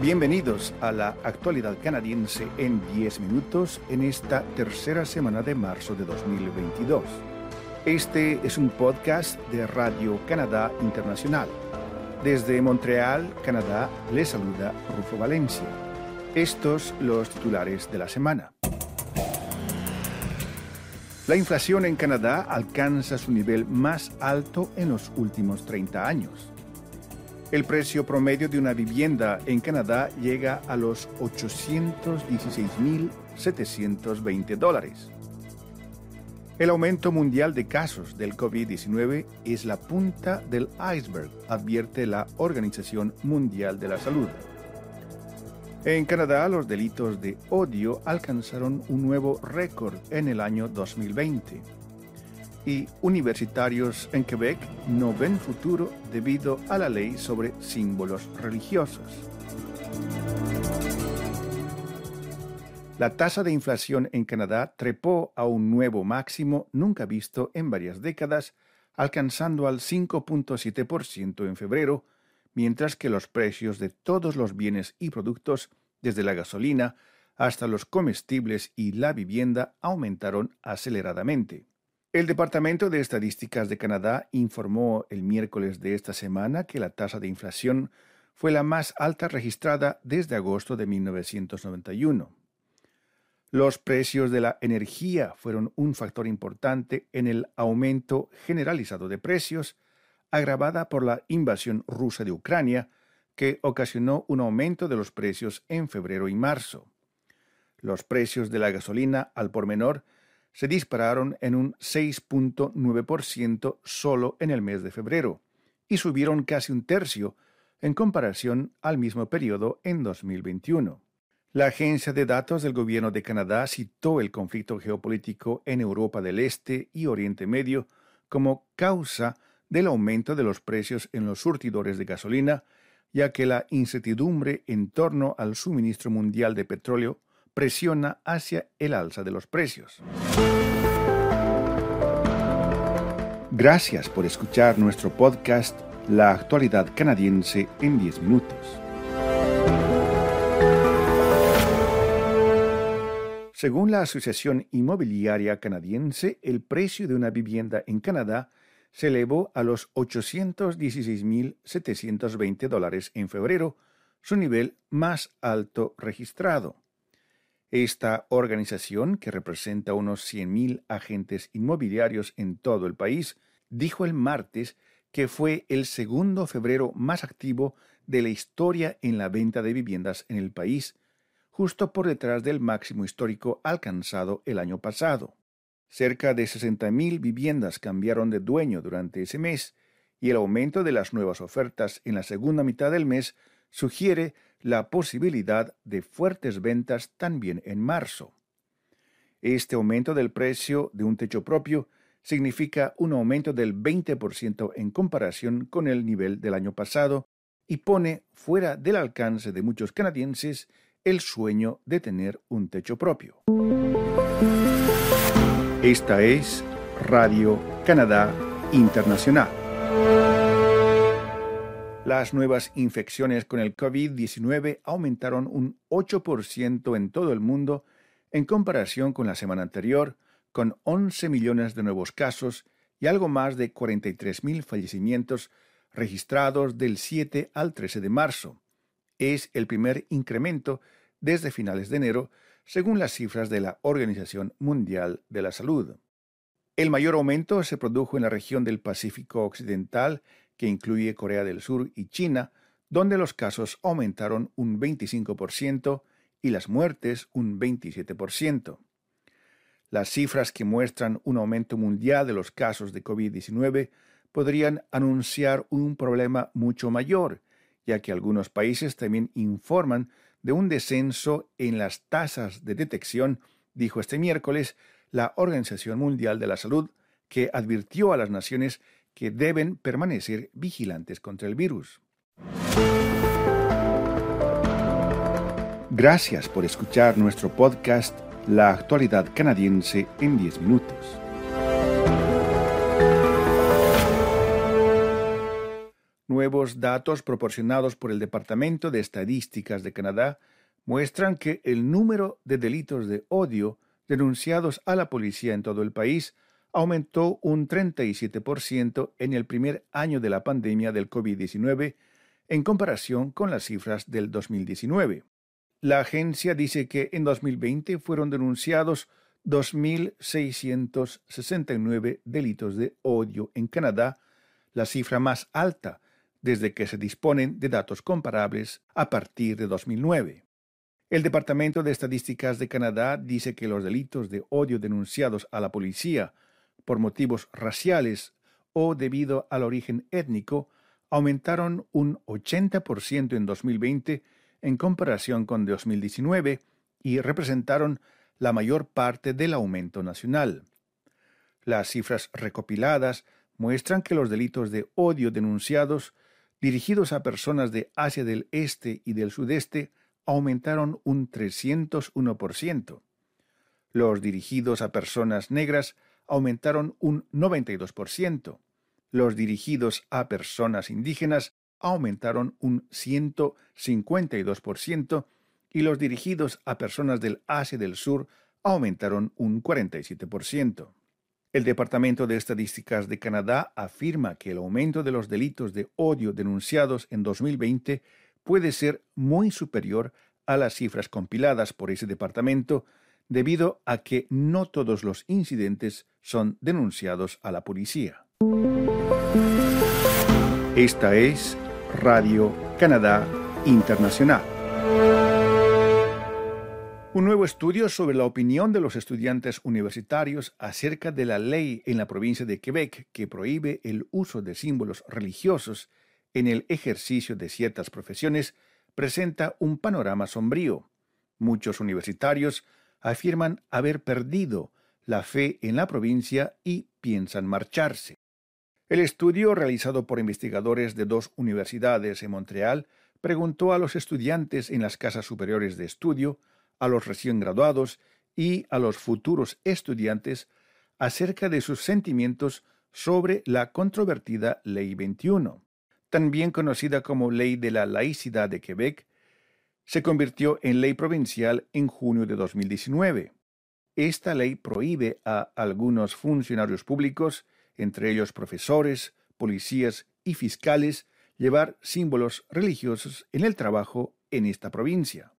Bienvenidos a la actualidad canadiense en 10 minutos en esta tercera semana de marzo de 2022. Este es un podcast de Radio Canadá Internacional. Desde Montreal, Canadá, les saluda Rufo Valencia. Estos los titulares de la semana. La inflación en Canadá alcanza su nivel más alto en los últimos 30 años. El precio promedio de una vivienda en Canadá llega a los 816.720 dólares. El aumento mundial de casos del COVID-19 es la punta del iceberg, advierte la Organización Mundial de la Salud. En Canadá, los delitos de odio alcanzaron un nuevo récord en el año 2020 y universitarios en Quebec no ven futuro debido a la ley sobre símbolos religiosos. La tasa de inflación en Canadá trepó a un nuevo máximo nunca visto en varias décadas, alcanzando al 5.7% en febrero, mientras que los precios de todos los bienes y productos, desde la gasolina hasta los comestibles y la vivienda, aumentaron aceleradamente. El Departamento de Estadísticas de Canadá informó el miércoles de esta semana que la tasa de inflación fue la más alta registrada desde agosto de 1991. Los precios de la energía fueron un factor importante en el aumento generalizado de precios, agravada por la invasión rusa de Ucrania, que ocasionó un aumento de los precios en febrero y marzo. Los precios de la gasolina al por menor se dispararon en un 6.9% solo en el mes de febrero y subieron casi un tercio en comparación al mismo periodo en 2021. La Agencia de Datos del Gobierno de Canadá citó el conflicto geopolítico en Europa del Este y Oriente Medio como causa del aumento de los precios en los surtidores de gasolina, ya que la incertidumbre en torno al suministro mundial de petróleo presiona hacia el alza de los precios. Gracias por escuchar nuestro podcast La actualidad canadiense en 10 minutos. Según la Asociación Inmobiliaria Canadiense, el precio de una vivienda en Canadá se elevó a los 816.720 dólares en febrero, su nivel más alto registrado. Esta organización, que representa unos 100.000 agentes inmobiliarios en todo el país, dijo el martes que fue el segundo febrero más activo de la historia en la venta de viviendas en el país, justo por detrás del máximo histórico alcanzado el año pasado. Cerca de 60.000 viviendas cambiaron de dueño durante ese mes, y el aumento de las nuevas ofertas en la segunda mitad del mes sugiere la posibilidad de fuertes ventas también en marzo. Este aumento del precio de un techo propio significa un aumento del 20% en comparación con el nivel del año pasado y pone fuera del alcance de muchos canadienses el sueño de tener un techo propio. Esta es Radio Canadá Internacional. Las nuevas infecciones con el COVID-19 aumentaron un 8% en todo el mundo en comparación con la semana anterior, con 11 millones de nuevos casos y algo más de 43 mil fallecimientos registrados del 7 al 13 de marzo. Es el primer incremento desde finales de enero, según las cifras de la Organización Mundial de la Salud. El mayor aumento se produjo en la región del Pacífico Occidental que incluye Corea del Sur y China, donde los casos aumentaron un 25% y las muertes un 27%. Las cifras que muestran un aumento mundial de los casos de COVID-19 podrían anunciar un problema mucho mayor, ya que algunos países también informan de un descenso en las tasas de detección, dijo este miércoles la Organización Mundial de la Salud, que advirtió a las naciones que deben permanecer vigilantes contra el virus. Gracias por escuchar nuestro podcast La actualidad canadiense en 10 minutos. Nuevos datos proporcionados por el Departamento de Estadísticas de Canadá muestran que el número de delitos de odio denunciados a la policía en todo el país aumentó un 37% en el primer año de la pandemia del COVID-19 en comparación con las cifras del 2019. La agencia dice que en 2020 fueron denunciados 2.669 delitos de odio en Canadá, la cifra más alta desde que se disponen de datos comparables a partir de 2009. El Departamento de Estadísticas de Canadá dice que los delitos de odio denunciados a la policía por motivos raciales o debido al origen étnico aumentaron un 80% en 2020 en comparación con 2019 y representaron la mayor parte del aumento nacional. Las cifras recopiladas muestran que los delitos de odio denunciados dirigidos a personas de Asia del Este y del Sudeste aumentaron un 301%. Los dirigidos a personas negras aumentaron un 92%. Los dirigidos a personas indígenas aumentaron un 152% y los dirigidos a personas del Asia del Sur aumentaron un 47%. El Departamento de Estadísticas de Canadá afirma que el aumento de los delitos de odio denunciados en 2020 puede ser muy superior a las cifras compiladas por ese departamento debido a que no todos los incidentes son denunciados a la policía. Esta es Radio Canadá Internacional. Un nuevo estudio sobre la opinión de los estudiantes universitarios acerca de la ley en la provincia de Quebec que prohíbe el uso de símbolos religiosos en el ejercicio de ciertas profesiones presenta un panorama sombrío. Muchos universitarios afirman haber perdido la fe en la provincia y piensan marcharse. El estudio realizado por investigadores de dos universidades en Montreal preguntó a los estudiantes en las casas superiores de estudio a los recién graduados y a los futuros estudiantes acerca de sus sentimientos sobre la controvertida Ley 21, también conocida como Ley de la Laicidad de Quebec, se convirtió en ley provincial en junio de 2019. Esta ley prohíbe a algunos funcionarios públicos, entre ellos profesores, policías y fiscales, llevar símbolos religiosos en el trabajo en esta provincia.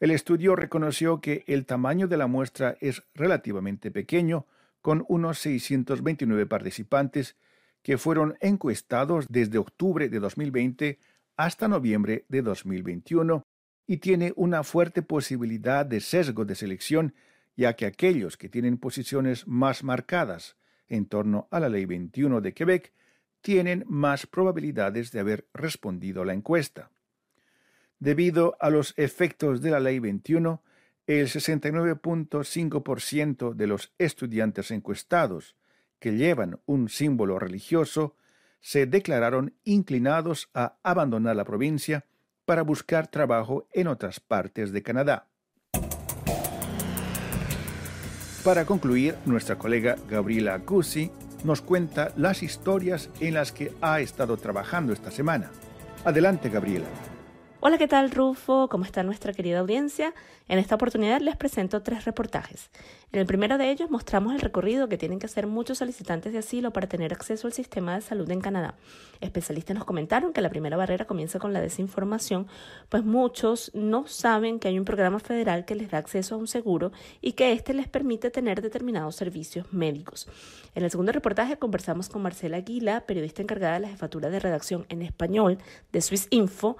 El estudio reconoció que el tamaño de la muestra es relativamente pequeño, con unos 629 participantes que fueron encuestados desde octubre de 2020 hasta noviembre de 2021 y tiene una fuerte posibilidad de sesgo de selección, ya que aquellos que tienen posiciones más marcadas en torno a la Ley 21 de Quebec tienen más probabilidades de haber respondido a la encuesta. Debido a los efectos de la Ley 21, el 69.5% de los estudiantes encuestados que llevan un símbolo religioso se declararon inclinados a abandonar la provincia para buscar trabajo en otras partes de Canadá. Para concluir, nuestra colega Gabriela Cusi nos cuenta las historias en las que ha estado trabajando esta semana. Adelante, Gabriela. Hola, ¿qué tal Rufo? ¿Cómo está nuestra querida audiencia? En esta oportunidad les presento tres reportajes. En el primero de ellos mostramos el recorrido que tienen que hacer muchos solicitantes de asilo para tener acceso al sistema de salud en Canadá. Especialistas nos comentaron que la primera barrera comienza con la desinformación, pues muchos no saben que hay un programa federal que les da acceso a un seguro y que éste les permite tener determinados servicios médicos. En el segundo reportaje conversamos con Marcela Aguila, periodista encargada de la jefatura de redacción en español de Swiss Info,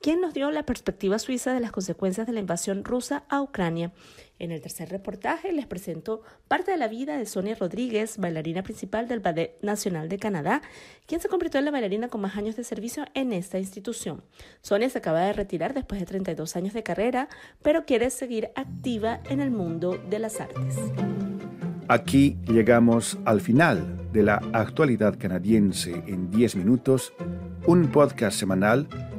quien nos dio la perspectiva suiza de las consecuencias de la invasión rusa a Ucrania. En el tercer reportaje les presento parte de la vida de Sonia Rodríguez, bailarina principal del Ballet Nacional de Canadá, quien se convirtió en la bailarina con más años de servicio en esta institución. Sonia se acaba de retirar después de 32 años de carrera, pero quiere seguir activa en el mundo de las artes. Aquí llegamos al final de la actualidad canadiense en 10 minutos, un podcast semanal